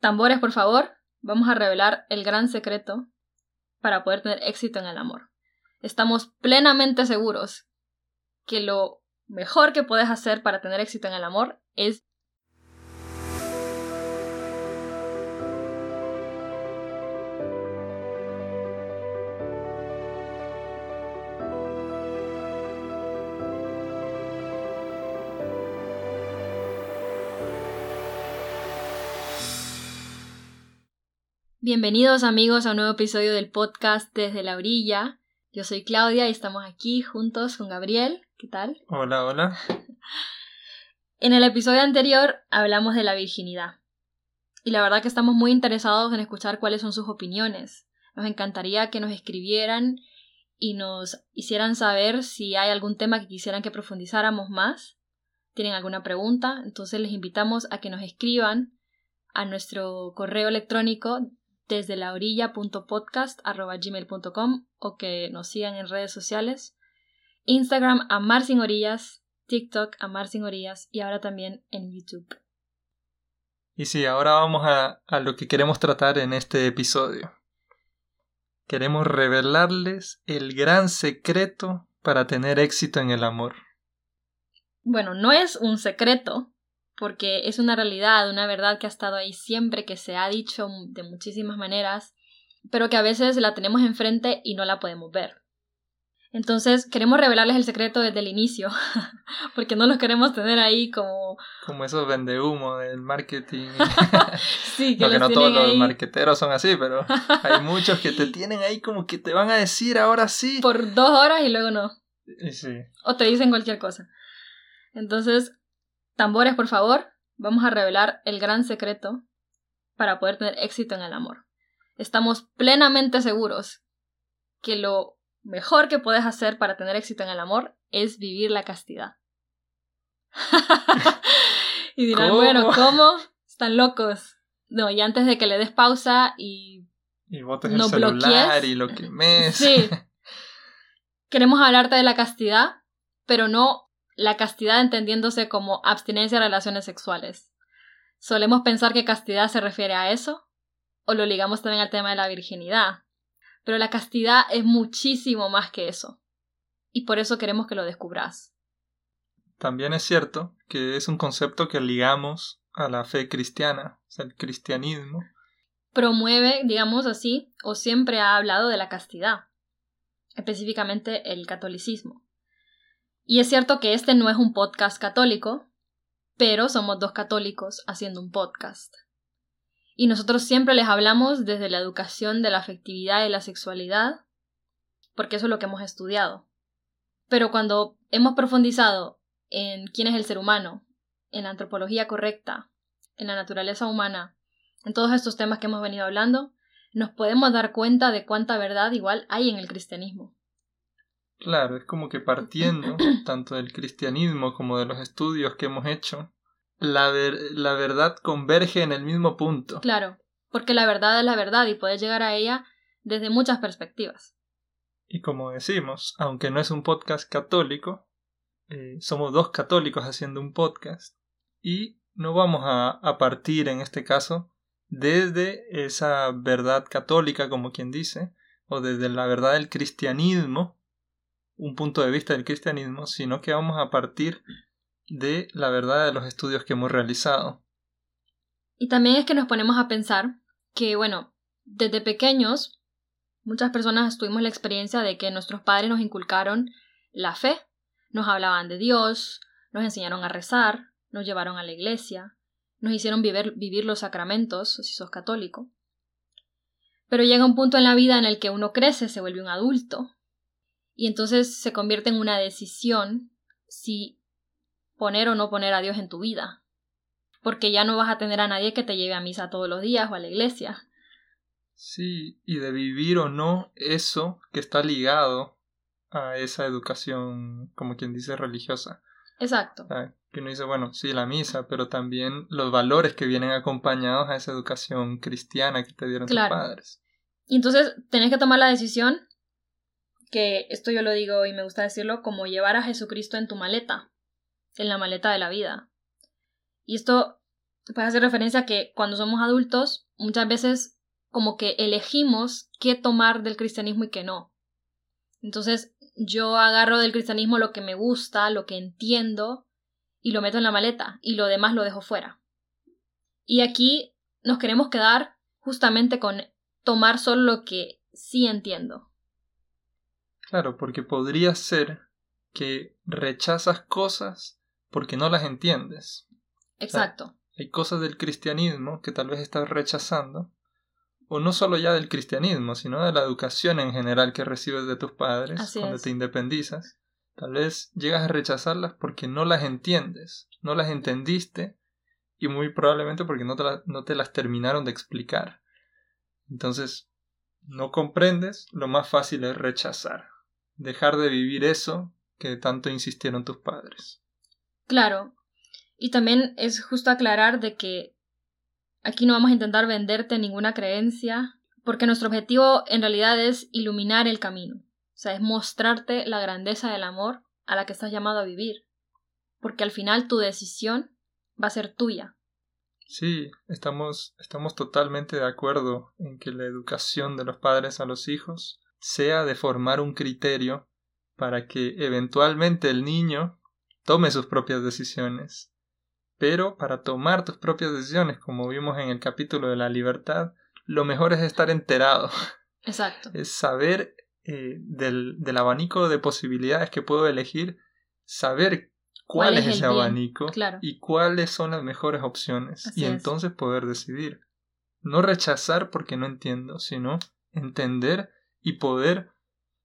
Tambores, por favor, vamos a revelar el gran secreto para poder tener éxito en el amor. Estamos plenamente seguros que lo mejor que puedes hacer para tener éxito en el amor es Bienvenidos amigos a un nuevo episodio del podcast Desde la Orilla. Yo soy Claudia y estamos aquí juntos con Gabriel. ¿Qué tal? Hola, hola. En el episodio anterior hablamos de la virginidad. Y la verdad que estamos muy interesados en escuchar cuáles son sus opiniones. Nos encantaría que nos escribieran y nos hicieran saber si hay algún tema que quisieran que profundizáramos más. ¿Tienen alguna pregunta? Entonces les invitamos a que nos escriban a nuestro correo electrónico desde la orilla.podcast.gmail.com o que nos sigan en redes sociales. Instagram Amar Sin Orillas, TikTok Amar Sin Orillas y ahora también en YouTube. Y sí, ahora vamos a, a lo que queremos tratar en este episodio. Queremos revelarles el gran secreto para tener éxito en el amor. Bueno, no es un secreto, porque es una realidad, una verdad que ha estado ahí siempre, que se ha dicho de muchísimas maneras, pero que a veces la tenemos enfrente y no la podemos ver. Entonces queremos revelarles el secreto desde el inicio, porque no los queremos tener ahí como... Como esos humo del marketing. sí, que, no, que no todos los marqueteros son así, pero hay muchos que te tienen ahí como que te van a decir ahora sí. Por dos horas y luego no. Sí. O te dicen cualquier cosa. Entonces Tambores, por favor, vamos a revelar el gran secreto para poder tener éxito en el amor. Estamos plenamente seguros que lo mejor que puedes hacer para tener éxito en el amor es vivir la castidad. y dirán, bueno, ¿cómo? Están locos. No, y antes de que le des pausa y. Y botes no el celular y lo quemes. Sí. Queremos hablarte de la castidad, pero no la castidad entendiéndose como abstinencia de relaciones sexuales. Solemos pensar que castidad se refiere a eso, o lo ligamos también al tema de la virginidad. Pero la castidad es muchísimo más que eso. Y por eso queremos que lo descubras. También es cierto que es un concepto que ligamos a la fe cristiana, o sea, el cristianismo. Promueve, digamos así, o siempre ha hablado de la castidad, específicamente el catolicismo. Y es cierto que este no es un podcast católico, pero somos dos católicos haciendo un podcast. Y nosotros siempre les hablamos desde la educación de la afectividad y la sexualidad, porque eso es lo que hemos estudiado. Pero cuando hemos profundizado en quién es el ser humano, en la antropología correcta, en la naturaleza humana, en todos estos temas que hemos venido hablando, nos podemos dar cuenta de cuánta verdad igual hay en el cristianismo. Claro, es como que partiendo tanto del cristianismo como de los estudios que hemos hecho, la, la verdad converge en el mismo punto. Claro, porque la verdad es la verdad y puedes llegar a ella desde muchas perspectivas. Y como decimos, aunque no es un podcast católico, eh, somos dos católicos haciendo un podcast y no vamos a, a partir en este caso desde esa verdad católica, como quien dice, o desde la verdad del cristianismo, un punto de vista del cristianismo, sino que vamos a partir de la verdad de los estudios que hemos realizado. Y también es que nos ponemos a pensar que, bueno, desde pequeños, muchas personas tuvimos la experiencia de que nuestros padres nos inculcaron la fe, nos hablaban de Dios, nos enseñaron a rezar, nos llevaron a la iglesia, nos hicieron vivir, vivir los sacramentos, si sos católico. Pero llega un punto en la vida en el que uno crece, se vuelve un adulto, y entonces se convierte en una decisión si poner o no poner a Dios en tu vida. Porque ya no vas a tener a nadie que te lleve a misa todos los días o a la iglesia. Sí, y de vivir o no eso que está ligado a esa educación, como quien dice, religiosa. Exacto. que uno dice, bueno, sí, la misa, pero también los valores que vienen acompañados a esa educación cristiana que te dieron tus padres. Y entonces tenés que tomar la decisión que esto yo lo digo y me gusta decirlo como llevar a Jesucristo en tu maleta, en la maleta de la vida. Y esto puede hacer referencia a que cuando somos adultos, muchas veces como que elegimos qué tomar del cristianismo y qué no. Entonces, yo agarro del cristianismo lo que me gusta, lo que entiendo, y lo meto en la maleta, y lo demás lo dejo fuera. Y aquí nos queremos quedar justamente con tomar solo lo que sí entiendo. Claro, porque podría ser que rechazas cosas porque no las entiendes. Exacto. hay cosas del cristianismo que tal vez estás rechazando, o no solo ya del cristianismo, sino de la educación en general que recibes de tus padres cuando te independizas. Tal vez llegas a rechazarlas porque no las entiendes, no las entendiste y muy probablemente porque no te, no te las terminaron de explicar. Entonces, no comprendes, lo más fácil es rechazar, dejar de vivir eso que tanto insistieron tus padres. Claro. Y también es justo aclarar de que aquí no vamos a intentar venderte ninguna creencia, porque nuestro objetivo en realidad es iluminar el camino. O sea, es mostrarte la grandeza del amor a la que estás llamado a vivir. Porque al final tu decisión va a ser tuya. Sí, estamos, estamos totalmente de acuerdo en que la educación de los padres a los hijos sea de formar un criterio para que eventualmente el niño tome sus propias decisiones. Pero para tomar tus propias decisiones, como vimos en el capítulo de la libertad, lo mejor es estar enterado. Exacto. Es saber eh, del, del, abanico de posibilidades que puedo elegir, saber cuál, es, ese abanico y cuáles son las mejores opciones. y entonces poder decidir. No rechazar porque no entiendo, sino entender y poder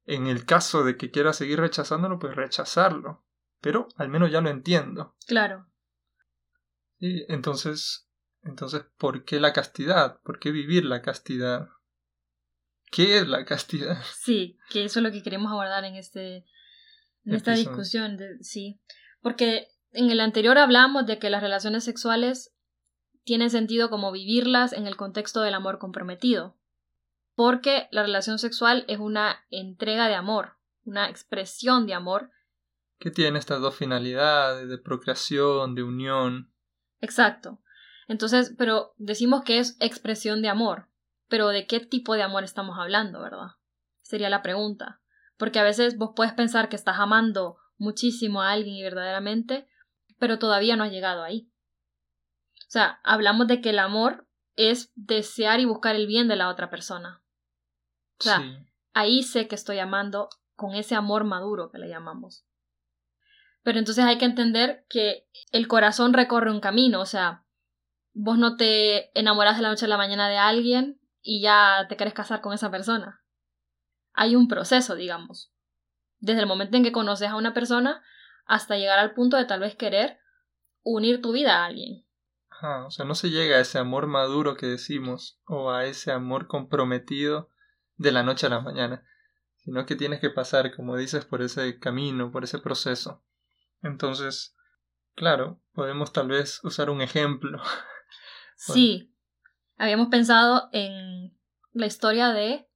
en el caso de que quiera seguir rechazándolo, pues rechazarlo. Pero al menos ya lo entiendo. Claro. Y entonces, entonces, ¿por qué la castidad? ¿Por qué vivir la castidad? ¿Qué es la castidad? Sí, que eso es lo que queremos abordar en este en esta discusión, sí. Porque en el anterior hablamos de que las relaciones sexuales tienen sentido como vivirlas en el contexto del amor comprometido porque la relación sexual es una entrega de amor, una expresión de amor. Que tiene estas dos finalidades de procreación, de unión. Exacto. Entonces, pero decimos que es expresión de amor, pero ¿de qué tipo de amor estamos hablando, verdad? Sería la pregunta. Porque a veces vos puedes pensar que estás amando muchísimo a alguien y verdaderamente, pero todavía no has llegado ahí. O sea, hablamos de que el amor es desear y buscar el bien de la otra persona. O sea, ahí sé que estoy amando con ese amor maduro que le llamamos. Pero entonces hay que entender que el corazón recorre un camino, o sea, vos no te enamoras de la noche a la mañana de alguien y ya te querés casar con esa persona. Hay un proceso, digamos. Desde el momento en que conoces a una persona hasta llegar al punto de tal vez querer unir tu vida a alguien. Ajá, o sea, no se llega a ese amor maduro que decimos o a ese amor comprometido de la noche a la mañana, sino que tienes que pasar, como dices, por ese camino, por ese proceso. Entonces, claro, podemos tal vez usar un ejemplo. Sí, habíamos pensado en la historia de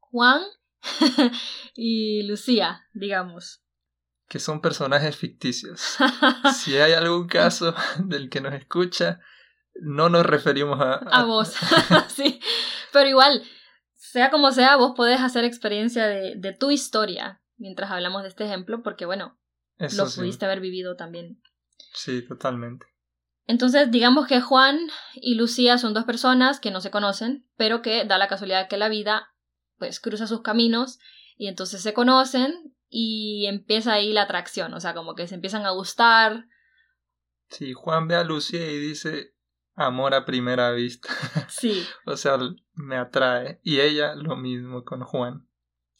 Juan y Lucía, digamos. Que son personajes ficticios. si hay algún caso del que nos escucha, no nos referimos a... A, a vos, sí. Pero igual, sea como sea, vos podés hacer experiencia de, de tu historia mientras hablamos de este ejemplo, porque bueno, lo pudiste haber vivido también. Sí, totalmente. Entonces, digamos que Juan y Lucía son dos personas que no se conocen, pero que da la casualidad que la vida pues cruza sus caminos y entonces se conocen y empieza ahí la atracción, o sea, como que se empiezan a gustar. Sí, Juan ve a Lucía y dice, amor a primera vista. Sí. o sea, me atrae. Y ella lo mismo con Juan.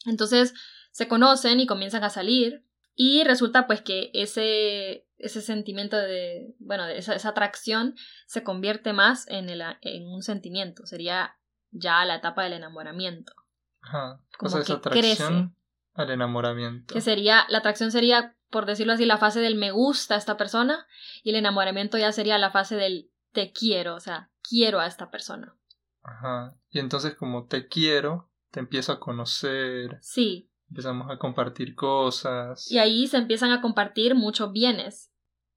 Entonces se conocen y comienzan a salir. Y resulta pues que ese, ese sentimiento de, bueno, de esa, esa atracción se convierte más en, el, en un sentimiento. Sería ya la etapa del enamoramiento. Ajá. Como esa atracción al enamoramiento. Que sería, la atracción sería, por decirlo así, la fase del me gusta a esta persona y el enamoramiento ya sería la fase del te quiero, o sea, quiero a esta persona. Ajá. Y entonces como te quiero, te empiezo a conocer. Sí. Empezamos a compartir cosas. Y ahí se empiezan a compartir muchos bienes.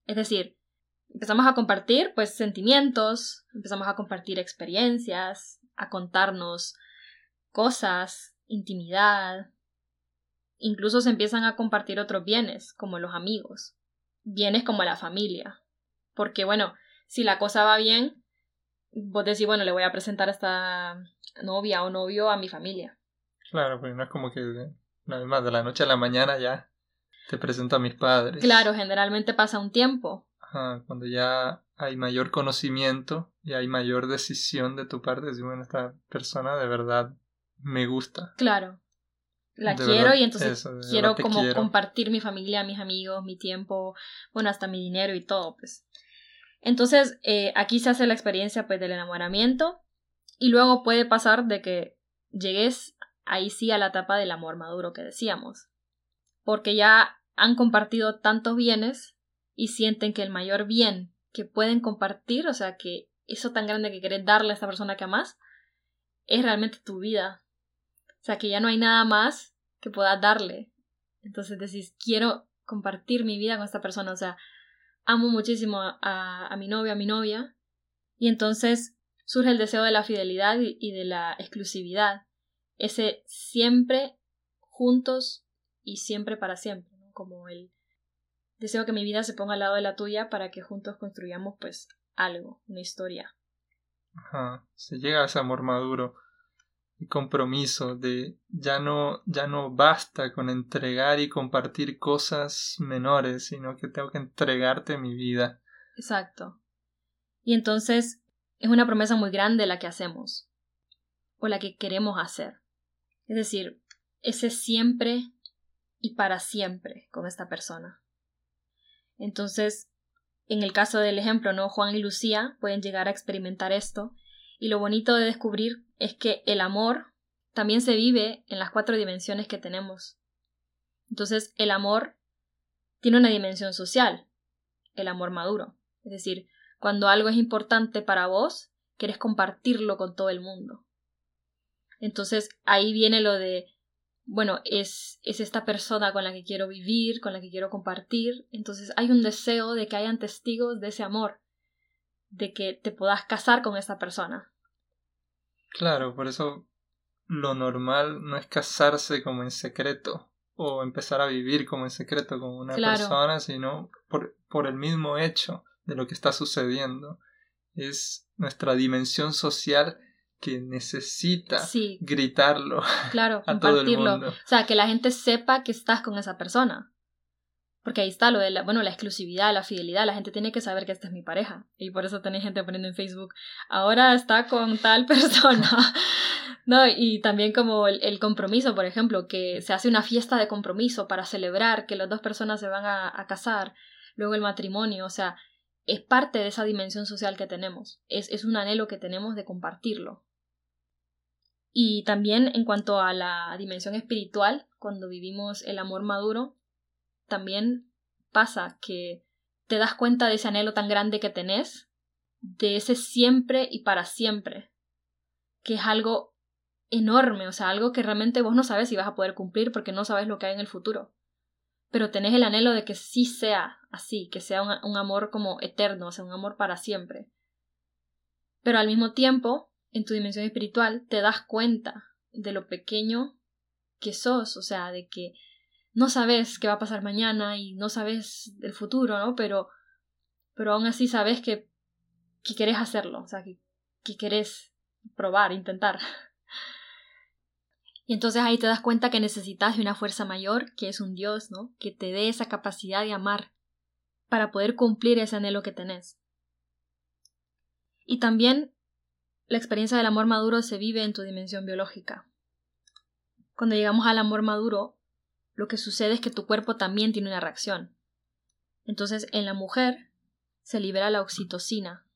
Es decir, empezamos a compartir pues sentimientos, empezamos a compartir experiencias, a contarnos cosas, intimidad. Incluso se empiezan a compartir otros bienes, como los amigos, bienes como la familia. Porque bueno, si la cosa va bien, vos decís, bueno, le voy a presentar a esta novia o novio a mi familia. Claro, pues no es como que, una vez más, de la noche a la mañana ya te presento a mis padres. Claro, generalmente pasa un tiempo. Ajá, cuando ya hay mayor conocimiento y hay mayor decisión de tu parte, decir, bueno, esta persona de verdad me gusta. Claro. La quiero y entonces quiero como compartir mi familia, mis amigos, mi tiempo, bueno, hasta mi dinero y todo, pues. Entonces, eh, aquí se hace la experiencia pues del enamoramiento y luego puede pasar de que llegues ahí sí a la etapa del amor maduro que decíamos. Porque ya han compartido tantos bienes y sienten que el mayor bien que pueden compartir, o sea, que eso tan grande que querés darle a esta persona que amas, es realmente tu vida. O sea, que ya no hay nada más que puedas darle. Entonces decís, quiero compartir mi vida con esta persona, o sea, amo muchísimo a, mi novio, a mi novia, y entonces surge el deseo de la fidelidad y, de la exclusividad, ese siempre juntos y siempre para siempre, como el deseo que mi vida se ponga al lado de la tuya para que juntos construyamos pues algo, una historia. Ajá, se llega a ese amor maduro y compromiso de ya no ya no basta con entregar y compartir cosas menores, sino que tengo que entregarte mi vida. Exacto. Y entonces es una promesa muy grande la que hacemos o la que queremos hacer. Es decir, ese siempre y para siempre con esta persona. Entonces, en el caso del ejemplo, ¿no? Juan y Lucía pueden llegar a experimentar esto y lo bonito de descubrir es que el amor también se vive en las cuatro dimensiones que tenemos. Entonces, el amor tiene una dimensión social, el amor maduro. Es decir, cuando algo es importante para vos, quieres compartirlo con todo el mundo. Entonces, ahí viene lo de, bueno, es, es esta persona con la que quiero vivir, con la que quiero compartir. Entonces, hay un deseo de que hayan testigos de ese amor de que te puedas casar con esa persona. Claro, por eso lo normal no es casarse como en secreto o empezar a vivir como en secreto con una persona, sino por, por el mismo hecho de lo que está sucediendo. Es nuestra dimensión social que necesita gritarlo claro, a todo el mundo. O sea, que la gente sepa que estás con esa persona. Porque ahí está lo de la, bueno, la exclusividad, la fidelidad, la gente tiene que saber que esta es mi pareja. Y por eso tenéis gente poniendo en Facebook, ahora está con tal persona. no, y también como el, compromiso, por ejemplo, que se hace una fiesta de compromiso para celebrar que las dos personas se van a, casar, luego el matrimonio, o sea, es parte de esa dimensión social que tenemos, es, es un anhelo que tenemos de compartirlo. Y también en cuanto a la dimensión espiritual, cuando vivimos el amor maduro, también pasa que te das cuenta de ese anhelo tan grande que tenés, de ese siempre y para siempre, que es algo enorme, o sea, algo que realmente vos no sabes si vas a poder cumplir porque no sabes lo que hay en el futuro. Pero tenés el anhelo de que sí sea así, que sea un, un amor como eterno, o sea, un amor para siempre. Pero al mismo tiempo, en tu dimensión espiritual, te das cuenta de lo pequeño que sos, o sea, de que no sabes qué va a pasar mañana y no sabes del futuro, ¿no? Pero, pero aún así sabes que, que querés hacerlo, o sea, que, que querés probar, intentar. Y entonces ahí te das cuenta que necesitas de una fuerza mayor, que es un Dios, ¿no? Que te dé esa capacidad de amar para poder cumplir ese anhelo que tenés. Y también la experiencia del amor maduro se vive en tu dimensión biológica. Cuando llegamos al amor maduro, lo que sucede es que tu cuerpo también tiene una reacción. Entonces, en la mujer se libera la oxitocina.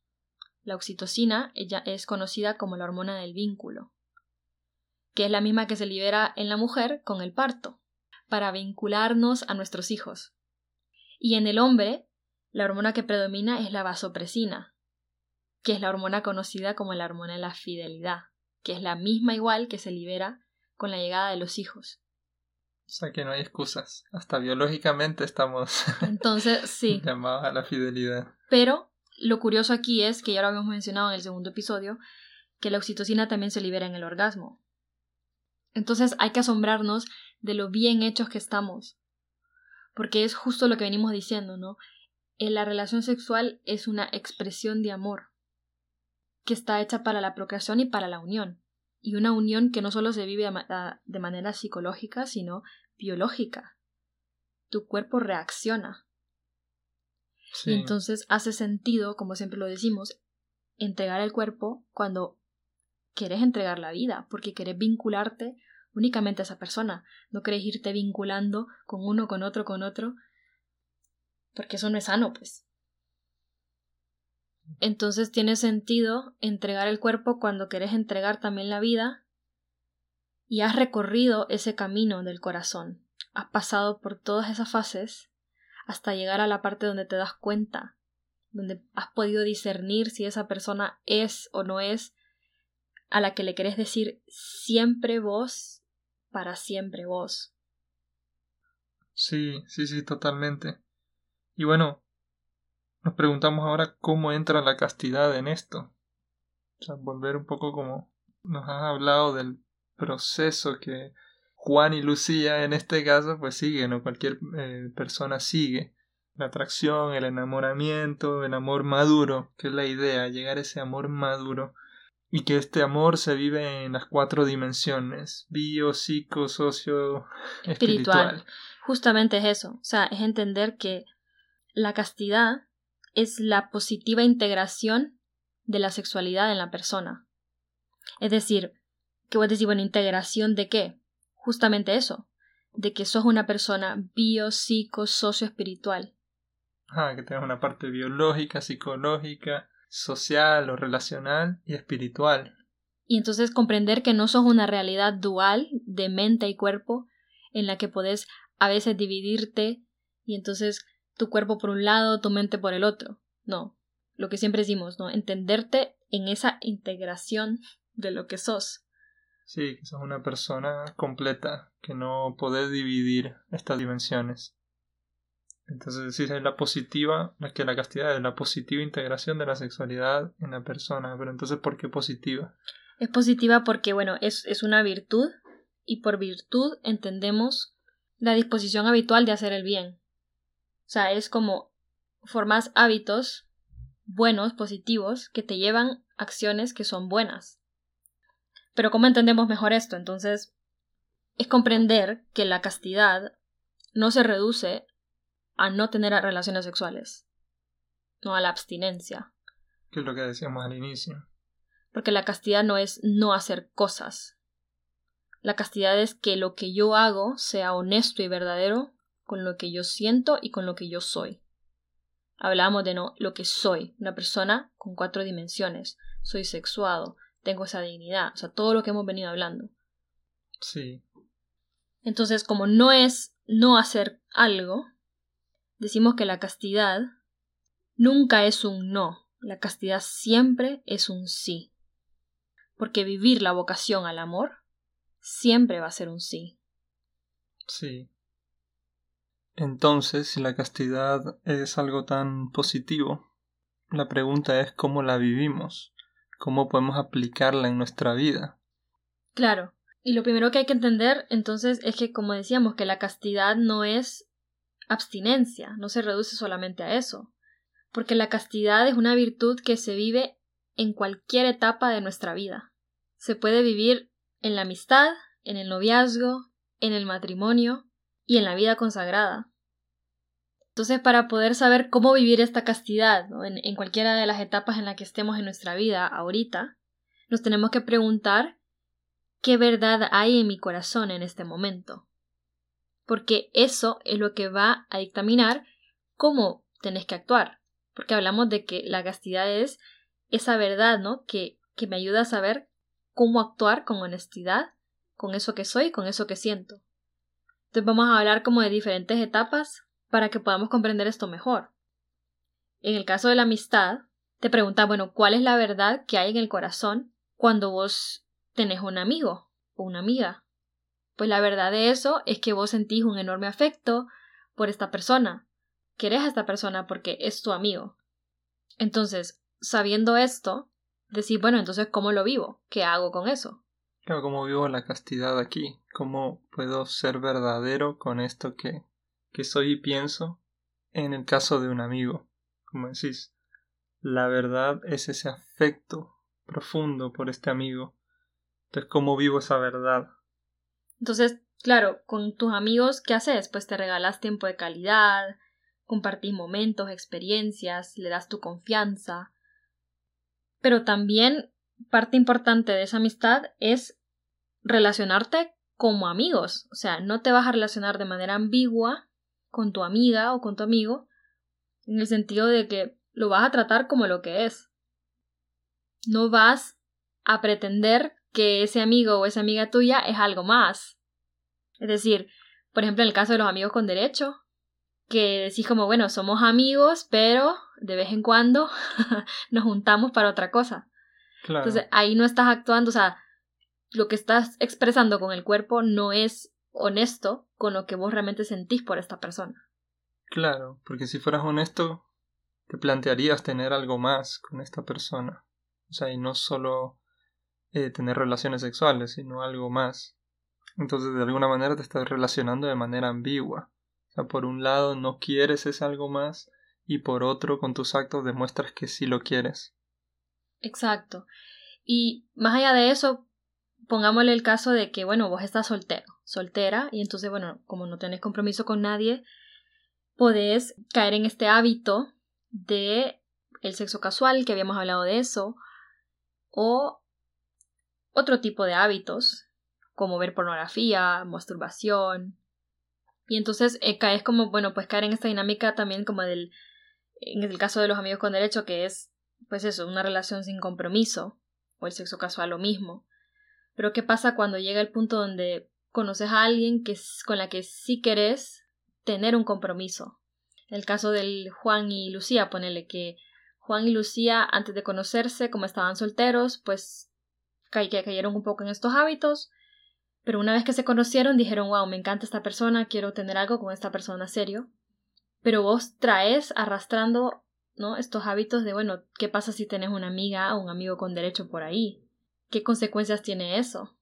La oxitocina ella es conocida como la hormona del vínculo, que es la misma que se libera en la mujer con el parto, para vincularnos a nuestros hijos. Y en el hombre, la hormona que predomina es la vasopresina, que es la hormona conocida como la hormona de la fidelidad, que es la misma igual que se libera con la llegada de los hijos. O sea que no hay excusas. Hasta biológicamente estamos Entonces, sí. llamados a la fidelidad. Pero lo curioso aquí es que ya lo habíamos mencionado en el segundo episodio, que la oxitocina también se libera en el orgasmo. Entonces hay que asombrarnos de lo bien hechos que estamos. Porque es justo lo que venimos diciendo, ¿no? En la relación sexual es una expresión de amor que está hecha para la procreación y para la unión. Y una unión que no solo se vive de manera psicológica, sino biológica. Tu cuerpo reacciona. Y entonces hace sentido, como siempre lo decimos, entregar el cuerpo cuando quieres entregar la vida, porque quieres vincularte únicamente a esa persona. No quieres irte vinculando con uno, con otro, con otro, porque eso no es sano, pues. Entonces tiene sentido entregar el cuerpo cuando quieres entregar también la vida y has recorrido ese camino del corazón. Has pasado por todas esas fases hasta llegar a la parte donde te das cuenta, donde has podido discernir si esa persona es o no es a la que le querés decir siempre vos, para siempre vos. Sí, sí, sí, totalmente. Y bueno, nos preguntamos ahora cómo entra la castidad en esto. O sea, volver un poco como nos has hablado del proceso que Juan y Lucía en este caso pues siguen o cualquier eh, persona sigue. La atracción, el enamoramiento, el amor maduro, que es la idea, llegar a ese amor maduro y que este amor se vive en las cuatro dimensiones, bio, psico, socio, espiritual. Justamente es eso, o sea, es entender que la castidad es la positiva integración de la sexualidad en la persona. Es decir, ¿qué voy a decir? Bueno, integración de qué? Justamente eso, de que sos una persona bio, psico, socio espiritual. Ah, que tengas una parte biológica, psicológica, social o relacional y espiritual. Y entonces comprender que no sos una realidad dual de mente y cuerpo en la que podés a veces dividirte y entonces tu cuerpo por un lado, tu mente por el otro. No, lo que siempre decimos, ¿no? Entenderte en esa integración de lo que sos. Sí, que sos una persona completa, que no podés dividir estas dimensiones. Entonces, sí, es la positiva, es que la castidad es la positiva integración de la sexualidad en la persona. Pero entonces, ¿por qué positiva? Es positiva porque, bueno, es, es una virtud y por virtud entendemos la disposición habitual de hacer el bien. O sea, es como formas hábitos buenos, positivos, que te llevan acciones que son buenas. Pero ¿cómo entendemos mejor esto? Entonces, es comprender que la castidad no se reduce a no tener relaciones sexuales, no a la abstinencia. Que es lo que decíamos al inicio. Porque la castidad no es no hacer cosas. La castidad es que lo que yo hago sea honesto y verdadero con lo que yo siento y con lo que yo soy. Hablamos de no, lo que soy, una persona con cuatro dimensiones. Soy sexuado, tengo esa dignidad, o sea, todo lo que hemos venido hablando. Sí. Entonces, como no es no hacer algo, decimos que la castidad nunca es un no, la castidad siempre es un sí. Porque vivir la vocación al amor siempre va a ser un sí. Sí. Entonces, si la castidad es algo tan positivo, la pregunta es cómo la vivimos, cómo podemos aplicarla en nuestra vida. Claro. Y lo primero que hay que entender entonces es que, como decíamos, que la castidad no es abstinencia, no se reduce solamente a eso, porque la castidad es una virtud que se vive en cualquier etapa de nuestra vida. Se puede vivir en la amistad, en el noviazgo, en el matrimonio y en la vida consagrada. Entonces, para poder saber cómo vivir esta castidad en, cualquiera de las etapas en las que estemos en nuestra vida ahorita, nos tenemos que preguntar qué verdad hay en mi corazón en este momento porque eso es lo que va a dictaminar cómo tenés que actuar. Porque hablamos de que la castidad es esa verdad, ¿no? Que, que me ayuda a saber cómo actuar con honestidad, con eso que soy, con eso que siento. Entonces vamos a hablar como de diferentes etapas para que podamos comprender esto mejor. En el caso de la amistad, te preguntas, bueno, ¿cuál es la verdad que hay en el corazón cuando vos tenés un amigo o una amiga? Pues la verdad de eso es que vos sentís un enorme afecto por esta persona. Querés a esta persona porque es tu amigo. Entonces, sabiendo esto, decir, bueno, entonces, ¿cómo lo vivo? ¿Qué hago con eso? ¿cómo vivo la castidad aquí? ¿Cómo puedo ser verdadero con esto que, que soy y pienso en el caso de un amigo? Como decís, la verdad es ese afecto profundo por este amigo. Entonces, ¿cómo vivo esa verdad? Entonces, claro, con tus amigos, ¿qué haces? Pues te regalas tiempo de calidad, compartís momentos, experiencias, le das tu confianza. Pero también parte importante de esa amistad es relacionarte como amigos. O sea, no te vas a relacionar de manera ambigua con tu amiga o con tu amigo, en el sentido de que lo vas a tratar como lo que es. No vas a pretender que ese amigo o esa amiga tuya es algo más. Es decir, por ejemplo, en el caso de los amigos con derecho, que decís como, bueno, somos amigos, pero de vez en cuando nos juntamos para otra cosa. Entonces ahí no estás actuando, o sea, lo que estás expresando con el cuerpo no es honesto con lo que vos realmente sentís por esta persona. Claro, porque si fueras honesto, te plantearías tener algo más con esta persona. O sea, y no solo eh, tener relaciones sexuales, sino algo más. Entonces, de alguna manera te estás relacionando de manera ambigua. O sea, por un lado no quieres ese algo más y por otro con tus actos demuestras que sí lo quieres. Exacto. Y más allá de eso, pongámosle el caso de que, bueno, vos estás soltero, soltera, y entonces, bueno, como no tenés compromiso con nadie, podés caer en este hábito de el sexo casual, que habíamos hablado de eso, o otro tipo de hábitos, como ver pornografía, masturbación. Y entonces eh, caes como, bueno, pues caer en esta dinámica también como del, en el caso de los amigos con derecho, que es, pues eso, una relación sin compromiso, o el sexo casual lo mismo. Pero ¿qué pasa cuando llega el punto donde conoces a alguien que, con la que sí querés tener un compromiso? El caso del Juan y Lucía, ponele que Juan y Lucía, antes de conocerse, como estaban solteros, pues cayeron un poco en estos hábitos, pero una vez que se conocieron dijeron, wow, me encanta esta persona, quiero tener algo con esta persona serio. Pero vos traes arrastrando, ¿no? Estos hábitos de, bueno, ¿qué pasa si tenés una amiga o un amigo con derecho por ahí? ¿Qué consecuencias tiene eso?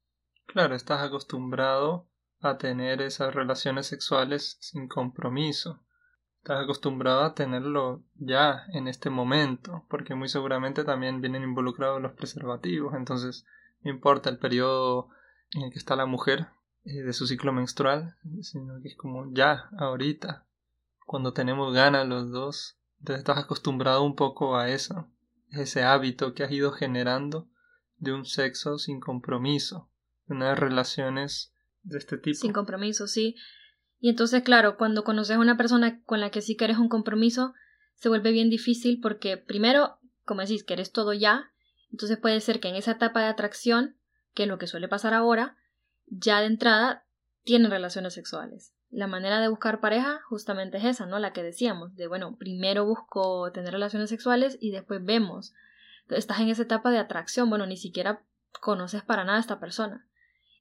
Claro, estás acostumbrado a tener esas relaciones sexuales sin compromiso. Estás acostumbrado a tenerlo ya en este momento, porque muy seguramente también vienen involucrados los preservativos, entonces no importa el periodo en el que está la mujer eh, de su ciclo menstrual, sino que es como ya, ahorita, cuando tenemos ganas los dos, entonces estás acostumbrado un poco a eso, ese hábito que has ido generando de un sexo sin compromiso, unas relaciones de este tipo. Sin compromiso, sí. Y entonces, claro, cuando conoces a una persona con la que sí quieres un compromiso, se vuelve bien difícil porque primero, como decís, quieres todo ya, entonces puede ser que en esa etapa de atracción, que es lo que suele pasar ahora, ya de entrada tienen relaciones sexuales. La manera de buscar pareja justamente es esa, ¿no? La que decíamos, de bueno, primero busco tener relaciones sexuales y después vemos. estás en esa etapa de atracción, bueno, ni siquiera conoces para nada a esta persona.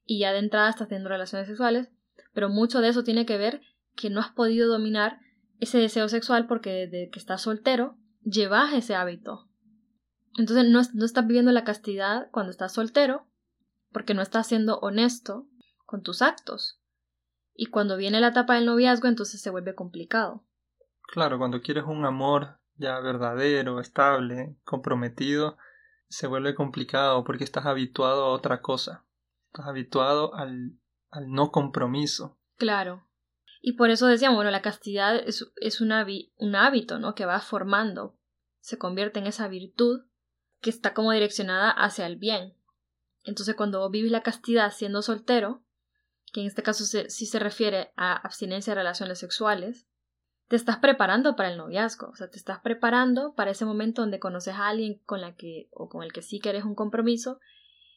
Y ya de entrada estás teniendo relaciones sexuales pero mucho de eso tiene que ver que no has podido dominar ese deseo sexual porque desde que estás soltero llevas ese hábito. Entonces no, no estás viviendo la castidad cuando estás soltero porque no estás siendo honesto con tus actos. Y cuando viene la etapa del noviazgo entonces se vuelve complicado. Claro, cuando quieres un amor ya verdadero, estable, comprometido, se vuelve complicado porque estás habituado a otra cosa. Estás habituado al al no compromiso. Claro. Y por eso decíamos, bueno, la castidad es, es un hábito, ¿no? Que va formando, se convierte en esa virtud que está como direccionada hacia el bien. Entonces, cuando vos vives la castidad siendo soltero, que en este caso sí se refiere a abstinencia de relaciones sexuales, te estás preparando para el noviazgo, o sea, te estás preparando para ese momento donde conoces a alguien con la que o con el que sí quieres un compromiso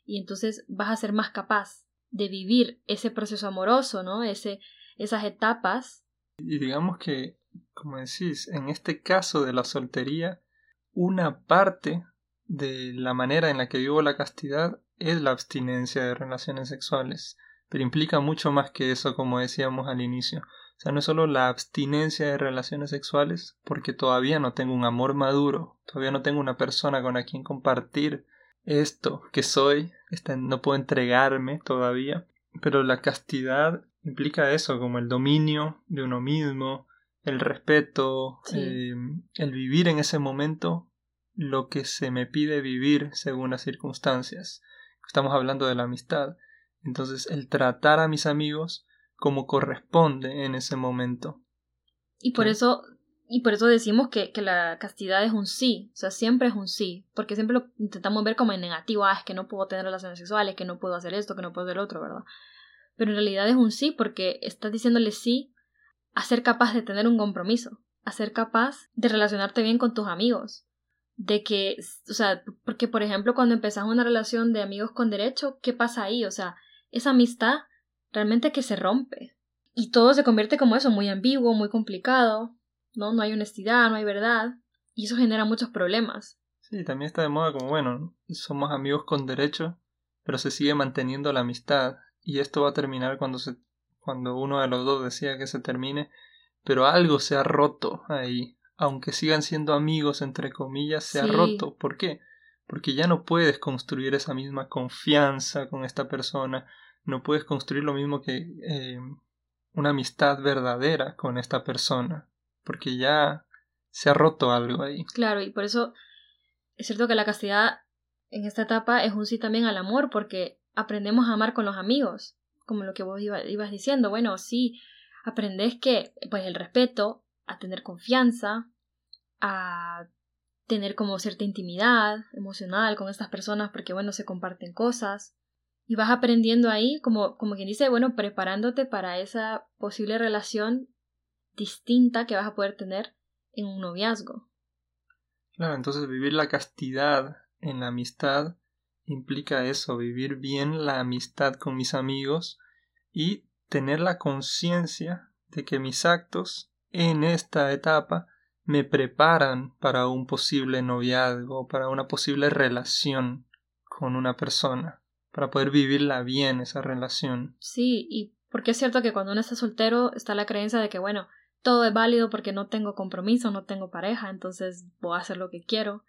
y entonces vas a ser más capaz de vivir ese proceso amoroso, ¿no? Ese, esas etapas. Y digamos que, como decís, en este caso de la soltería, una parte de la manera en la que vivo la castidad es la abstinencia de relaciones sexuales, pero implica mucho más que eso, como decíamos al inicio. O sea, no es solo la abstinencia de relaciones sexuales, porque todavía no tengo un amor maduro, todavía no tengo una persona con la quien compartir esto que soy, no puedo entregarme todavía, pero la castidad implica eso, como el dominio de uno mismo, el respeto, eh, el vivir en ese momento lo que se me pide vivir según las circunstancias. Estamos hablando de la amistad. Entonces, el tratar a mis amigos como corresponde en ese momento. Y por eso, y por eso decimos que, que, la castidad es un sí, o sea, siempre es un sí, porque siempre lo intentamos ver como en negativo, ah, es que no puedo tener relaciones sexuales, que no puedo hacer esto, que no puedo hacer otro, ¿verdad? Pero en realidad es un sí porque estás diciéndole sí a ser capaz de tener un compromiso, a ser capaz de relacionarte bien con tus amigos, de que, o sea, porque por ejemplo cuando empezás una relación de amigos con derecho, ¿qué pasa ahí? O sea, esa amistad realmente que se rompe. Y todo se convierte como eso, muy ambiguo, muy complicado, ¿no? No hay honestidad, no hay verdad, y eso genera muchos problemas. Sí, también está de moda como, bueno, somos amigos con derecho, pero se sigue manteniendo la amistad, y esto va a terminar cuando se cuando uno de los dos decía que se termine, pero algo se ha roto ahí, aunque sigan siendo amigos entre comillas, se ha roto. ¿Por qué? Porque ya no puedes construir esa misma confianza con esta persona, no puedes construir lo mismo que eh, una amistad verdadera con esta persona, porque ya se ha roto algo ahí. Claro, y por eso es cierto que la castidad en esta etapa es un sí también al amor, porque aprendemos a amar con los amigos, como lo que vos ibas diciendo. Bueno, sí, aprendes que, pues, el respeto, a tener confianza, a tener como cierta intimidad emocional con estas personas, porque, bueno, se comparten cosas y vas aprendiendo ahí, como, como quien dice, bueno, preparándote para esa posible relación distinta que vas a poder tener en un noviazgo. Claro, entonces vivir la castidad en la amistad implica eso, vivir bien la amistad con mis amigos y tener la conciencia de que mis actos en esta etapa me preparan para un posible noviazgo, para una posible relación con una persona para poder vivirla bien esa relación. Sí, y porque es cierto que cuando uno está soltero está la creencia de que, bueno, todo es válido porque no tengo compromiso, no tengo pareja, entonces voy a hacer lo que quiero,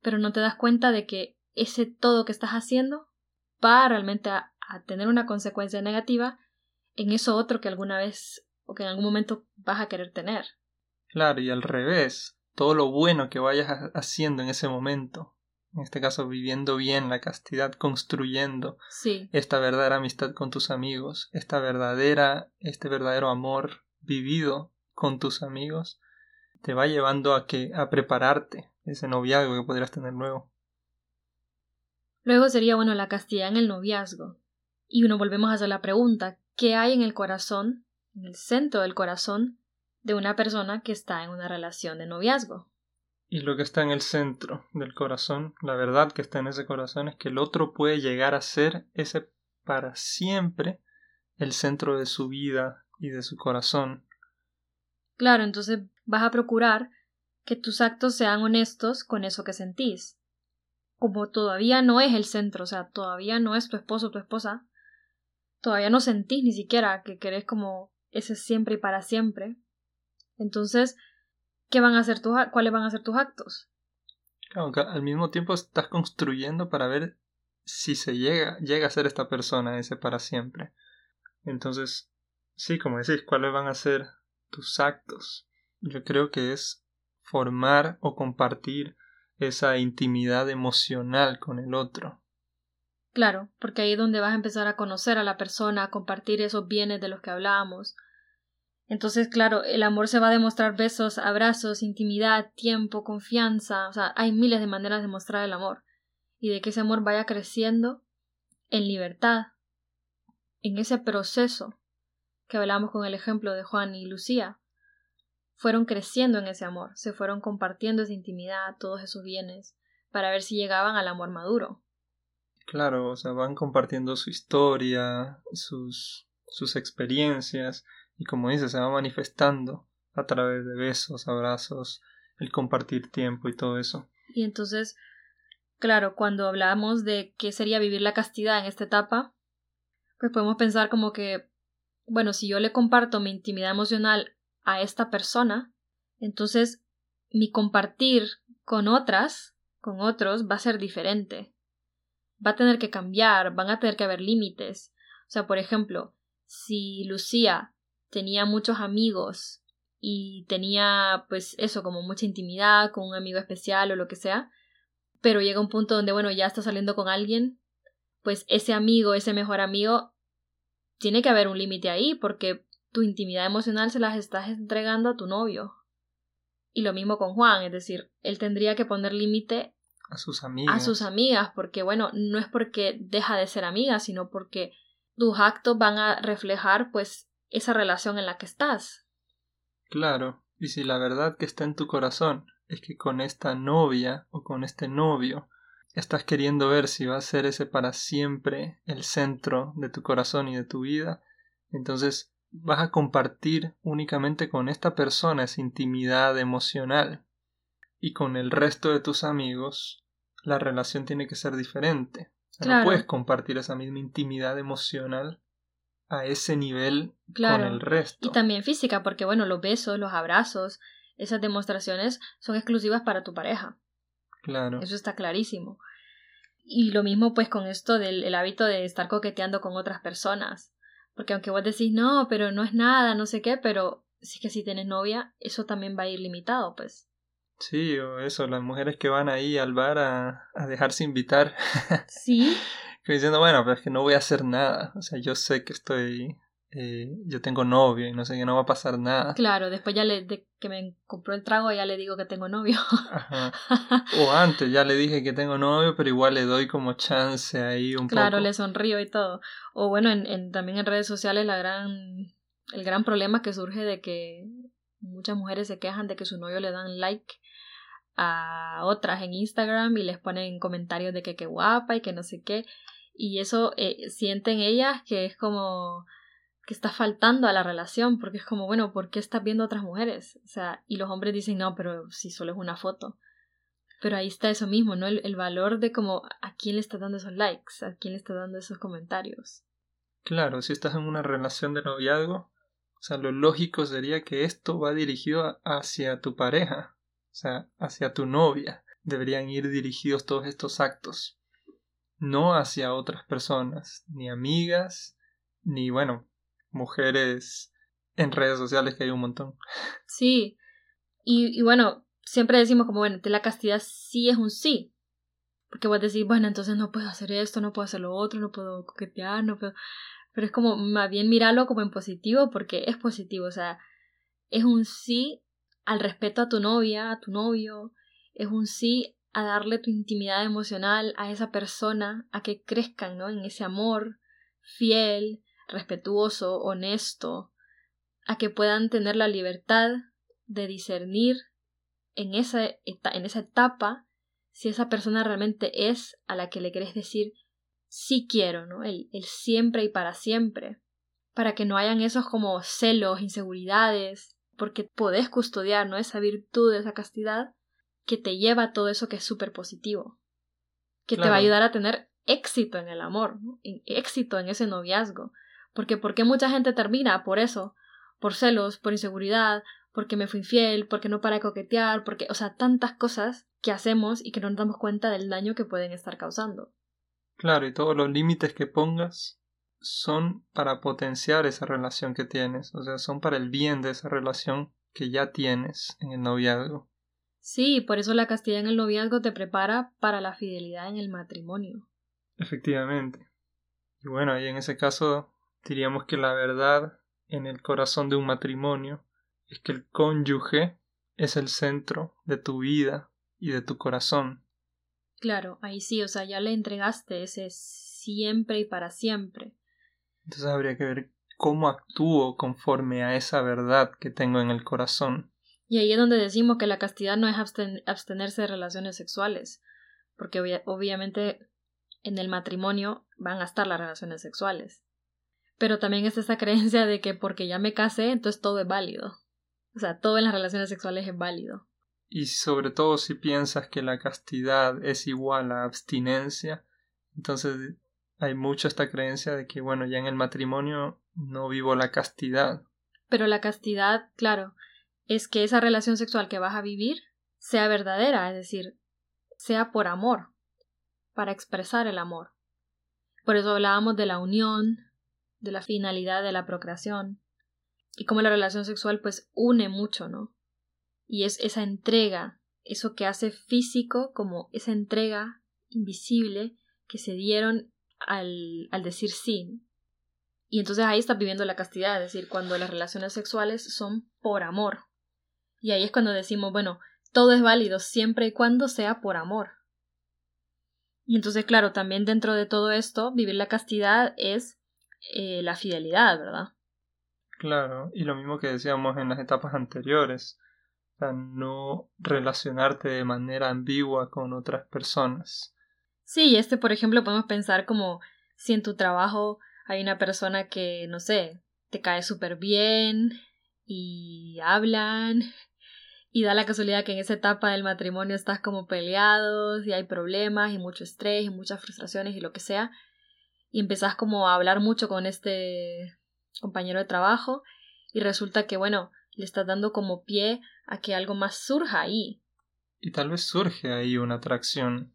pero no te das cuenta de que ese todo que estás haciendo va realmente a, a tener una consecuencia negativa en eso otro que alguna vez o que en algún momento vas a querer tener. Claro, y al revés, todo lo bueno que vayas haciendo en ese momento en este caso viviendo bien la castidad, construyendo esta verdadera amistad con tus amigos, esta verdadera, este verdadero amor vivido con tus amigos, te va llevando a que a prepararte ese noviazgo que podrías tener nuevo. Luego sería bueno la castidad en el noviazgo. Y uno volvemos a hacer la pregunta, ¿qué hay en el corazón, en el centro del corazón de una persona que está en una relación de noviazgo? Y lo que está en el centro del corazón, la verdad que está en ese corazón es que el otro puede llegar a ser ese para siempre el centro de su vida y de su corazón. Claro, entonces vas a procurar que tus actos sean honestos con eso que sentís. Como todavía no es el centro, o sea, todavía no es tu esposo o tu esposa, todavía no sentís ni siquiera que querés como ese siempre y para siempre. Entonces, ¿qué van a hacer tus, cuáles van a ser tus actos. Claro, al mismo tiempo estás construyendo para ver si se llega, llega a ser esta persona ese para siempre. Entonces, sí, como decís, cuáles van a ser tus actos. Yo creo que es formar o compartir esa intimidad emocional con el otro. Claro, porque ahí es donde vas a empezar a conocer a la persona, a compartir esos bienes de los que hablábamos, entonces, claro, el amor se va a demostrar besos, abrazos, intimidad, tiempo, confianza. O sea, hay miles de maneras de mostrar el amor. Y de que ese amor vaya creciendo en libertad. En ese proceso que hablamos con el ejemplo de Juan y Lucía. Fueron creciendo en ese amor, se fueron compartiendo esa intimidad, todos esos bienes, para ver si llegaban al amor maduro. Claro, o sea, van compartiendo su historia, sus, sus experiencias, y como dice, se va manifestando a través de besos, abrazos, el compartir tiempo y todo eso. Y entonces, claro, cuando hablamos de qué sería vivir la castidad en esta etapa, pues podemos pensar como que bueno, si yo le comparto mi intimidad emocional a esta persona, entonces mi compartir con otras, con otros, va a ser diferente. Va a tener que cambiar, van a tener que haber límites. O sea, por ejemplo, si Lucía tenía muchos amigos y tenía pues eso como mucha intimidad con un amigo especial o lo que sea, pero llega un punto donde bueno, ya está saliendo con alguien, pues ese amigo, ese mejor amigo, tiene que haber un límite ahí porque tu intimidad emocional se las estás entregando a tu novio. Y lo mismo con Juan, es decir, él tendría que poner límite a sus amigas. A sus amigas, porque bueno, no es porque deja de ser amiga, sino porque tus actos van a reflejar pues esa relación en la que estás. Claro, y si la verdad que está en tu corazón es que con esta novia o con este novio estás queriendo ver si va a ser ese para siempre el centro de tu corazón y de tu vida, entonces vas a compartir únicamente con esta persona esa intimidad emocional y con el resto de tus amigos la relación tiene que ser diferente. No puedes compartir esa misma intimidad emocional a ese nivel con el resto. Y también física, porque bueno, los besos, los abrazos, esas demostraciones son exclusivas para tu pareja. Claro. Eso está clarísimo. Y lo mismo pues con esto del hábito de estar coqueteando con otras personas. Porque aunque vos decís, no, pero no es nada, no sé qué, pero sí que si tienes novia, eso también va a ir limitado, pues. Sí, o eso, las mujeres que van ahí al bar a, a dejarse invitar. Sí. diciendo, bueno, pero es que no voy a hacer nada. O sea, yo sé que estoy. Eh, yo tengo novio y no sé que no va a pasar nada. Claro, después ya le, de que me compró el trago ya le digo que tengo novio. Ajá. O antes ya le dije que tengo novio, pero igual le doy como chance ahí un poco. Claro, le sonrío y todo. O bueno, en, en, también en redes sociales la gran, el gran problema que surge de que muchas mujeres se quejan de que su novio le dan like a otras en Instagram y les ponen comentarios de que qué guapa y que no sé qué y eso eh, sienten ellas que es como que está faltando a la relación, porque es como, bueno, ¿por qué estás viendo a otras mujeres? O sea, y los hombres dicen, no, pero si solo es una foto. Pero ahí está eso mismo, ¿no? El, valor de como a quién le estás dando esos likes, a quién le estás dando esos comentarios. Claro, si estás en una relación de noviazgo, o sea, lo lógico sería que esto va dirigido hacia tu pareja, o sea, hacia tu novia. Deberían ir dirigidos todos estos actos no hacia otras personas, ni amigas, ni bueno, mujeres en redes sociales que hay un montón. Sí, y, y bueno, siempre decimos como, bueno, la castidad sí es un sí. Porque vos decís, bueno, entonces no puedo hacer esto, no puedo hacer lo otro, no puedo coquetear, no puedo... Pero es como, más bien mirarlo como en positivo, porque es positivo, o sea, es un sí al respeto a tu novia, a tu novio, es un sí a darle tu intimidad emocional a esa persona, a que crezcan ¿no? en ese amor fiel, respetuoso, honesto, a que puedan tener la libertad de discernir en esa, en esa etapa si esa persona realmente es a la que le querés decir sí quiero, ¿no? El, el siempre y para siempre, para que no hayan esos como celos, inseguridades, porque podés custodiar, ¿no? Esa virtud, esa castidad, que te lleva a todo eso que es súper positivo, que te va a ayudar a tener éxito en el amor, éxito en ese noviazgo. Porque ¿por qué mucha gente termina? Por eso, por celos, por inseguridad, porque me fui infiel, porque no para de coquetear, porque, o sea, tantas cosas que hacemos y que no nos damos cuenta del daño que pueden estar causando. Claro, y todos los límites que pongas son para potenciar esa relación que tienes, o sea, son para el bien de esa relación que ya tienes en el noviazgo. Sí, por eso la castidad en el noviazgo te prepara para la fidelidad en el matrimonio. Efectivamente. Y bueno, ahí en ese caso diríamos que la verdad en el corazón de un matrimonio es que el cónyuge es el centro de tu vida y de tu corazón. Claro, ahí sí, o sea, ya le entregaste ese siempre y para siempre. Entonces habría que ver cómo actúo conforme a esa verdad que tengo en el corazón. Y ahí es donde decimos que la castidad no es abstenerse de relaciones sexuales, porque obviamente en el matrimonio van a estar las relaciones sexuales. Pero también es esa creencia de que porque ya me casé, entonces todo es válido. O sea, todo en las relaciones sexuales es válido. Y sobre todo si piensas que la castidad es igual a abstinencia, entonces hay mucho esta creencia de que, bueno, ya en el matrimonio no vivo la castidad. Pero la castidad, claro, es que esa relación sexual que vas a vivir sea verdadera, es decir, sea por amor, para expresar el amor. Por eso hablábamos de la unión, de la finalidad de la procreación, y cómo la relación sexual pues une mucho, ¿no? Y es esa entrega, eso que hace físico como esa entrega invisible que se dieron al, al decir sí. Y entonces ahí está viviendo la castidad, es decir, cuando las relaciones sexuales son por amor. Y ahí es cuando decimos, bueno, todo es válido siempre y cuando sea por amor. Y entonces, claro, también dentro de todo esto, vivir la castidad es eh, la fidelidad, ¿verdad? Claro, y lo mismo que decíamos en las etapas anteriores, o sea, no relacionarte de manera ambigua con otras personas. Sí, este, por ejemplo, podemos pensar como si en tu trabajo hay una persona que, no sé, te cae súper bien y hablan y da la casualidad que en esa etapa del matrimonio estás como peleados y hay problemas y mucho estrés y muchas frustraciones y lo que sea y empezás como a hablar mucho con este compañero de trabajo y resulta que bueno le estás dando como pie a que algo más surja ahí. Y tal vez surge ahí una atracción.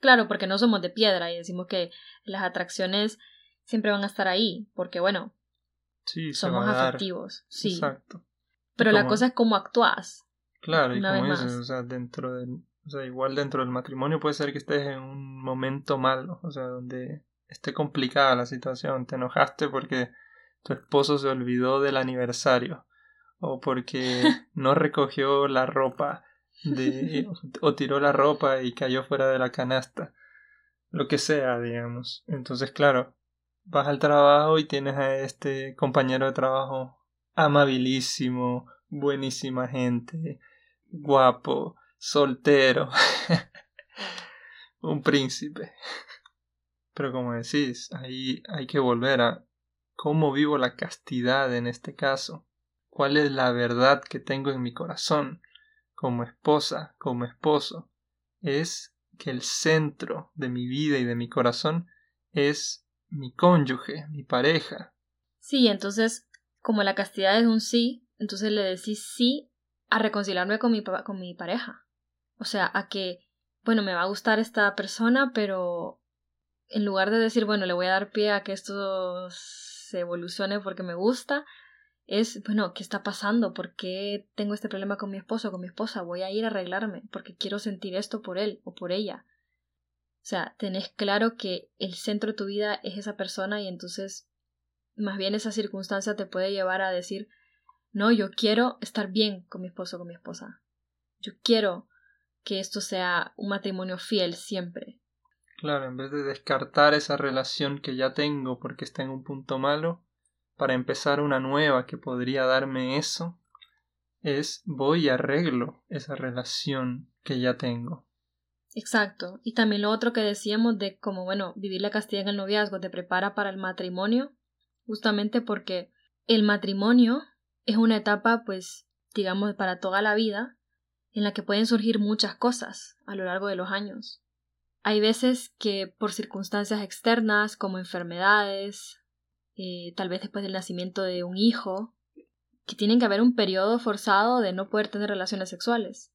Claro porque no somos de piedra y decimos que las atracciones siempre van a estar ahí porque bueno sí, somos afectivos sí. Exacto. Pero la cosa es cómo actúas Claro, y como dices, o sea, dentro del, o sea, igual dentro del matrimonio puede ser que estés en un momento malo, o sea, donde esté complicada la situación, te enojaste porque tu esposo se olvidó del aniversario o porque no recogió la ropa de o tiró la ropa y cayó fuera de la canasta, lo que sea, digamos. Entonces, claro, vas al trabajo y tienes a este compañero de trabajo amabilísimo, buenísima gente, guapo, soltero, un príncipe. Pero como decís, ahí hay que volver a cómo vivo la castidad en este caso, cuál es la verdad que tengo en mi corazón como esposa, como esposo. Es que el centro de mi vida y de mi corazón es mi cónyuge, mi pareja. Sí, entonces, como la castidad es un sí, entonces le decís sí a reconciliarme con mi, con mi pareja. O sea, a que, bueno, me va a gustar esta persona, pero en lugar de decir, bueno, le voy a dar pie a que esto se evolucione porque me gusta, es, bueno, ¿qué está pasando? ¿Por qué tengo este problema con mi esposo o con mi esposa? Voy a ir a arreglarme porque quiero sentir esto por él o por ella. O sea, tenés claro que el centro de tu vida es esa persona y entonces más bien esa circunstancia te puede llevar a decir, no, yo quiero estar bien con mi esposo o con mi esposa. Yo quiero que esto sea un matrimonio fiel siempre. Claro, en vez de descartar esa relación que ya tengo porque está en un punto malo, para empezar una nueva que podría darme eso, es voy y arreglo esa relación que ya tengo. Exacto. Y también lo otro que decíamos de como, bueno, vivir la castidad en el noviazgo te prepara para el matrimonio, justamente porque el matrimonio es una etapa, pues, digamos, para toda la vida, en la que pueden surgir muchas cosas a lo largo de los años. Hay veces que por circunstancias externas, como enfermedades, eh, tal vez después del nacimiento de un hijo, que tienen que haber un periodo forzado de no poder tener relaciones sexuales.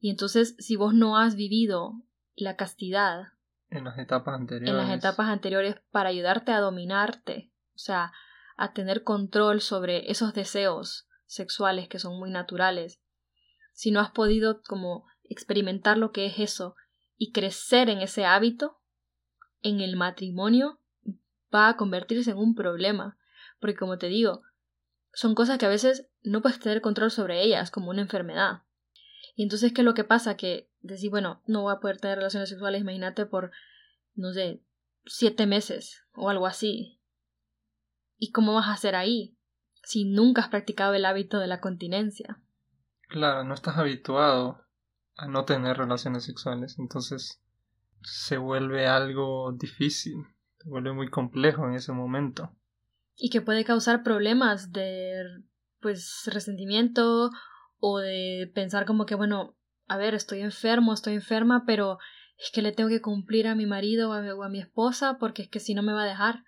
Y entonces, si vos no has vivido la castidad en las etapas anteriores, en las etapas anteriores para ayudarte a dominarte, o sea, a tener control sobre esos deseos sexuales que son muy naturales, si no has podido como experimentar lo que es eso y crecer en ese hábito, en el matrimonio va a convertirse en un problema, porque como te digo, son cosas que a veces no puedes tener control sobre ellas, como una enfermedad. Y entonces, ¿qué es lo que pasa? Que decir, bueno, no voy a poder tener relaciones sexuales, imagínate, por, no sé, siete meses o algo así. ¿Y cómo vas a hacer ahí si nunca has practicado el hábito de la continencia? Claro, no estás habituado a no tener relaciones sexuales, entonces se vuelve algo difícil, se vuelve muy complejo en ese momento. Y que puede causar problemas de pues resentimiento o de pensar como que bueno, a ver, estoy enfermo, estoy enferma, pero es que le tengo que cumplir a mi marido o a mi, o a mi esposa porque es que si no me va a dejar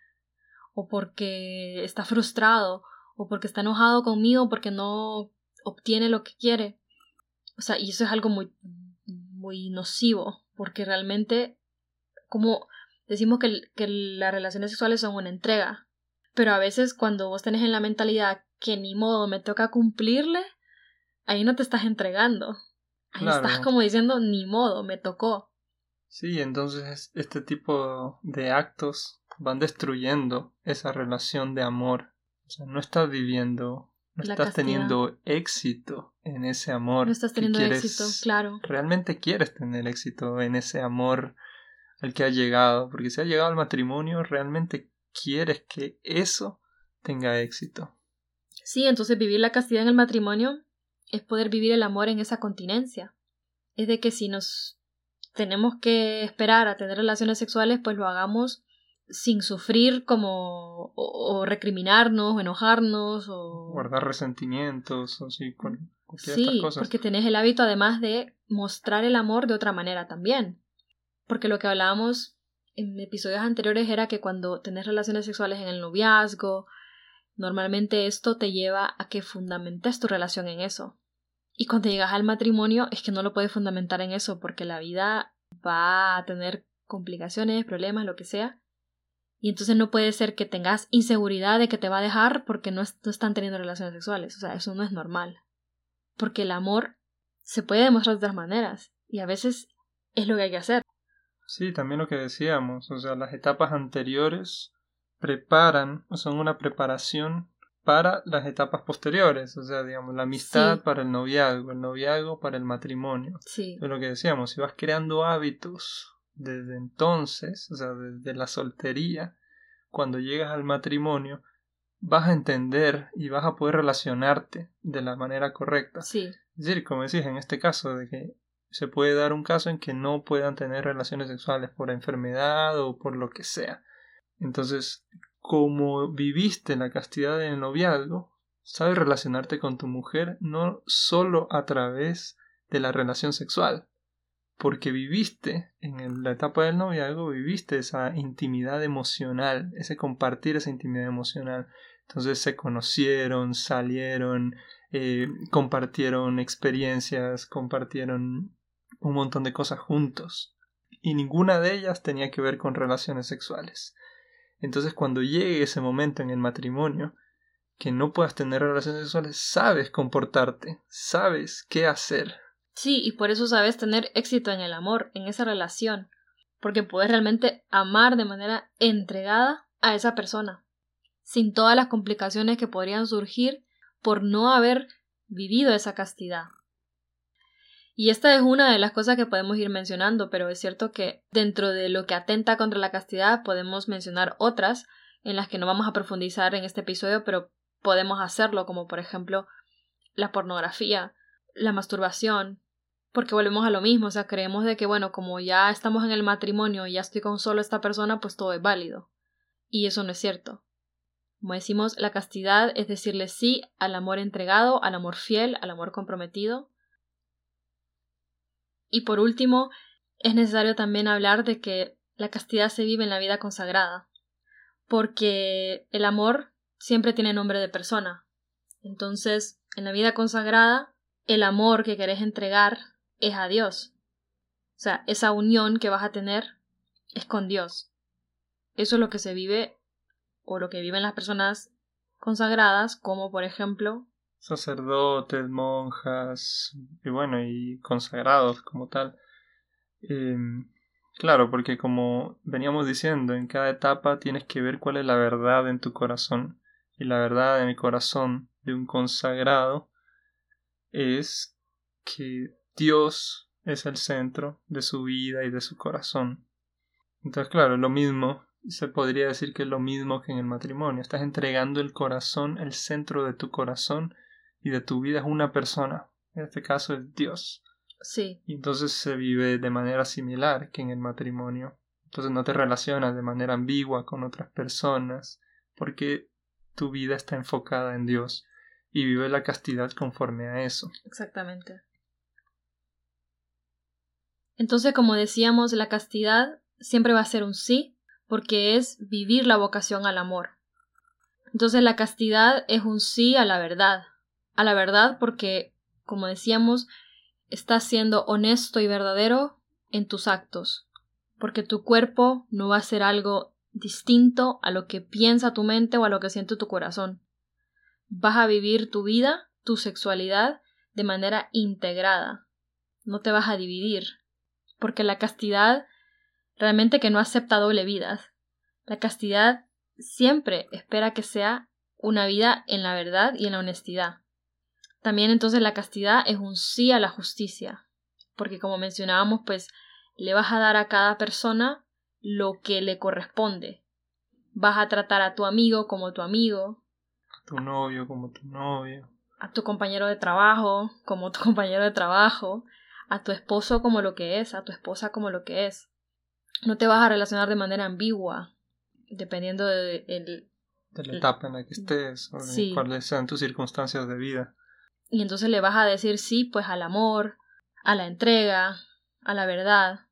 o porque está frustrado, o porque está enojado conmigo porque no obtiene lo que quiere. O sea, y eso es algo muy, muy nocivo, porque realmente, como decimos que, que las relaciones sexuales son una entrega, pero a veces cuando vos tenés en la mentalidad que ni modo me toca cumplirle, ahí no te estás entregando. Ahí estás como diciendo ni modo, me tocó. Sí, entonces este tipo de actos van destruyendo esa relación de amor. O sea, no estás viviendo, no estás teniendo éxito en ese amor. No estás teniendo éxito, claro. Realmente quieres tener éxito en ese amor al que has llegado, porque si has llegado al matrimonio, realmente quieres que eso tenga éxito. Sí, entonces vivir la castidad en el matrimonio es poder vivir el amor en esa continencia. Es de que si nos tenemos que esperar a tener relaciones sexuales, pues lo hagamos sin sufrir como o, recriminarnos o enojarnos o guardar resentimientos o así con, sí, cosas. porque tenés el hábito además de mostrar el amor de otra manera también. Porque lo que hablábamos en episodios anteriores era que cuando tenés relaciones sexuales en el noviazgo, normalmente esto te lleva a que fundamentes tu relación en eso. Y cuando llegas al matrimonio es que no lo puedes fundamentar en eso porque la vida va a tener complicaciones, problemas, lo que sea. Y entonces no puede ser que tengas inseguridad de que te va a dejar porque no, no están teniendo relaciones sexuales. O sea, eso no es normal. Porque el amor se puede demostrar de otras maneras. Y a veces es lo que hay que hacer. Sí, también lo que decíamos, o sea, las etapas anteriores preparan, o son una preparación para las etapas posteriores, o sea, digamos, la amistad para el noviazgo, el noviazgo para el matrimonio. Sí. Es lo que decíamos, si vas creando hábitos desde entonces, o sea, desde la soltería, cuando llegas al matrimonio, vas a entender y vas a poder relacionarte de la manera correcta. Sí. Es decir, como decís, en este caso, de que se puede dar un caso en que no puedan tener relaciones sexuales por enfermedad o por lo que sea. Entonces, como viviste la castidad del noviazgo, sabes relacionarte con tu mujer no solo a través de la relación sexual, porque viviste en la etapa del noviazgo, viviste esa intimidad emocional, ese compartir esa intimidad emocional. Entonces se conocieron, salieron, eh, compartieron experiencias, compartieron un montón de cosas juntos y ninguna de ellas tenía que ver con relaciones sexuales. Entonces cuando llegue ese momento en el matrimonio, que no puedas tener relaciones sexuales, sabes comportarte, sabes qué hacer. Sí, y por eso sabes tener éxito en el amor, en esa relación, porque puedes realmente amar de manera entregada a esa persona, sin todas las complicaciones que podrían surgir por no haber vivido esa castidad. Y esta es una de las cosas que podemos ir mencionando, pero es cierto que dentro de lo que atenta contra la castidad podemos mencionar otras en las que no vamos a profundizar en este episodio, pero podemos hacerlo, como por ejemplo la pornografía, la masturbación, porque volvemos a lo mismo, o sea, creemos de que bueno, como ya estamos en el matrimonio y ya estoy con solo esta persona, pues todo es válido. Y eso no es cierto. Como decimos, la castidad es decirle sí al amor entregado, al amor fiel, al amor comprometido, y por último, es necesario también hablar de que la castidad se vive en la vida consagrada, porque el amor siempre tiene nombre de persona. Entonces, en la vida consagrada, el amor que querés entregar es a Dios. O sea, esa unión que vas a tener es con Dios. Eso es lo que se vive o lo que viven las personas consagradas, como por ejemplo sacerdotes, monjas y bueno, y consagrados como tal. Em, claro, porque como veníamos diciendo, en cada etapa tienes que ver cuál es la verdad en tu corazón. Y la verdad en el corazón de un consagrado es que Dios es el centro de su vida y de su corazón. Entonces, claro, lo mismo, se podría decir que es lo mismo que en el matrimonio. Estás entregando el corazón, el centro de tu corazón y de tu vida es una persona. En este caso es Dios. Sí. Y entonces se vive de manera similar que en el matrimonio. Entonces no te relacionas de manera ambigua con otras personas porque tu vida está enfocada en Dios y vive la castidad conforme a eso. Exactamente. Entonces, como decíamos, la castidad siempre va a ser un sí porque es vivir la vocación al amor. Entonces la castidad es un sí a la verdad. A la verdad porque, como decíamos, estás siendo honesto y verdadero en tus actos. Porque tu cuerpo no va a ser algo distinto a lo que piensa tu mente o a lo que siente tu corazón. Vas a vivir tu vida, tu sexualidad, de manera integrada. No te vas a dividir. Porque la castidad realmente que no acepta doble vida. La castidad siempre espera que sea una vida en la verdad y en la honestidad. También entonces la castidad es un sí a la justicia, porque como mencionábamos, pues le vas a dar a cada persona lo que le corresponde. Vas a tratar a tu amigo como tu amigo, a tu novio como tu novio, a tu compañero de trabajo como tu compañero de trabajo, a tu esposo como lo que es, a tu esposa como lo que es. No te vas a relacionar de manera ambigua, dependiendo de, de la etapa en la que estés o de cuáles sean tus circunstancias de vida. Y entonces le vas a decir sí, pues al amor, a la entrega, a la verdad.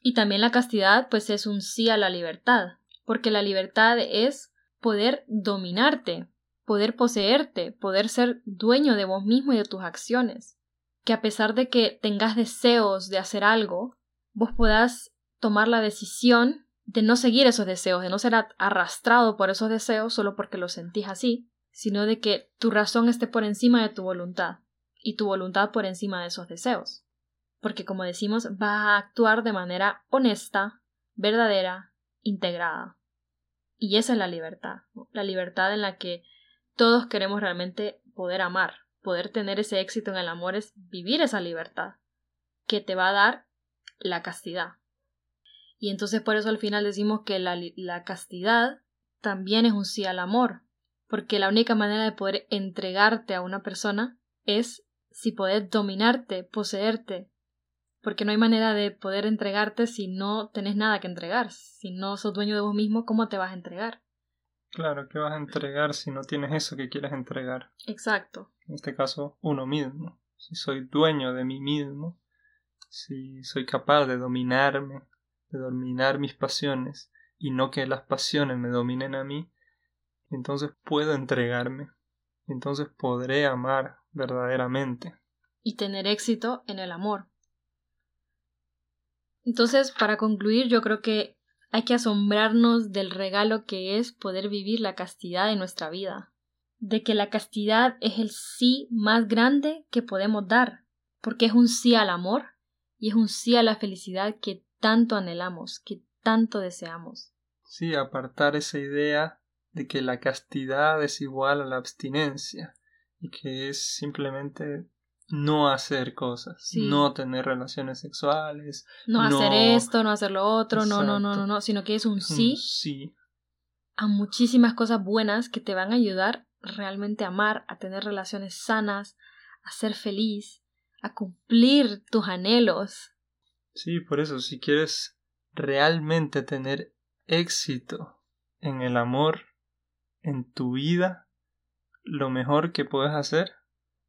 Y también la castidad, pues es un sí a la libertad, porque la libertad es poder dominarte, poder poseerte, poder ser dueño de vos mismo y de tus acciones. Que a pesar de que tengas deseos de hacer algo, vos puedas tomar la decisión de no seguir esos deseos, de no ser arrastrado por esos deseos solo porque los sentís así, sino de que tu razón esté por encima de tu voluntad y tu voluntad por encima de esos deseos. Porque como decimos, vas a actuar de manera honesta, verdadera, integrada. Y esa es la libertad, la libertad en la que todos queremos realmente poder amar, poder tener ese éxito en el amor es vivir esa libertad que te va a dar la castidad, y entonces por eso al final decimos que la, la castidad también es un sí al amor, porque la única manera de poder entregarte a una persona es si poder dominarte, poseerte, porque no hay manera de poder entregarte si no tenés nada que entregar, si no sos dueño de vos mismo, ¿cómo te vas a entregar? Claro, ¿qué vas a entregar si no tienes eso que quieres entregar? Exacto. En este caso, uno mismo. Si soy dueño de mí mismo, si soy capaz de dominarme, de dominar mis pasiones y no que las pasiones me dominen a mí, entonces puedo entregarme, entonces podré amar verdaderamente. Y tener éxito en el amor. Entonces, para concluir, yo creo que hay que asombrarnos del regalo que es poder vivir la castidad en nuestra vida, de que la castidad es el sí más grande que podemos dar, porque es un sí al amor y es un sí a la felicidad que tanto anhelamos, que tanto deseamos. Sí, apartar esa idea de que la castidad es igual a la abstinencia y que es simplemente no hacer cosas, no tener relaciones sexuales, no, hacer esto, no hacer lo otro, no, no, no, no, no, sino que es un sí, sí. a muchísimas cosas buenas que te van a ayudar realmente a amar, a tener relaciones sanas, a ser feliz, a cumplir tus anhelos, Sí, por eso, si quieres realmente tener éxito en el amor, en tu vida, lo mejor que puedes hacer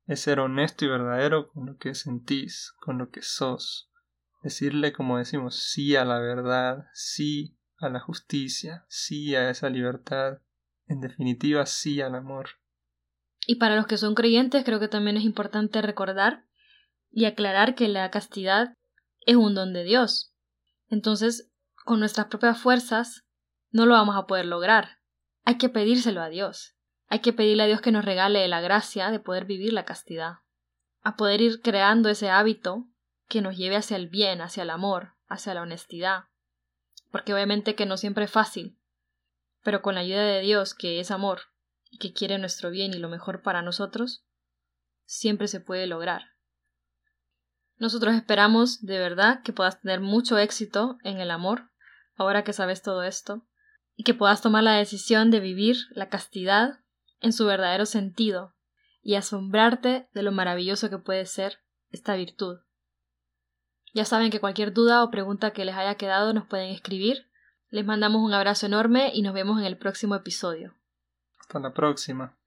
es ser honesto y verdadero con lo que sentís, con lo que sos. Decirle, como decimos, sí a la verdad, sí a la justicia, sí a esa libertad, en definitiva, sí al amor. Y para los que son creyentes, creo que también es importante recordar y aclarar que la castidad es un don de Dios. Entonces, con nuestras propias fuerzas, no lo vamos a poder lograr. Hay que pedírselo a Dios. Hay que pedirle a Dios que nos regale la gracia de poder vivir la castidad, a poder ir creando ese hábito que nos lleve hacia el bien, hacia el amor, hacia la honestidad. Porque obviamente que no siempre es fácil, pero con la ayuda de Dios, que es amor y que quiere nuestro bien y lo mejor para nosotros, siempre se puede lograr. Nosotros esperamos de verdad que puedas tener mucho éxito en el amor, ahora que sabes todo esto, y que puedas tomar la decisión de vivir la castidad en su verdadero sentido, y asombrarte de lo maravilloso que puede ser esta virtud. Ya saben que cualquier duda o pregunta que les haya quedado nos pueden escribir. Les mandamos un abrazo enorme y nos vemos en el próximo episodio. Hasta la próxima.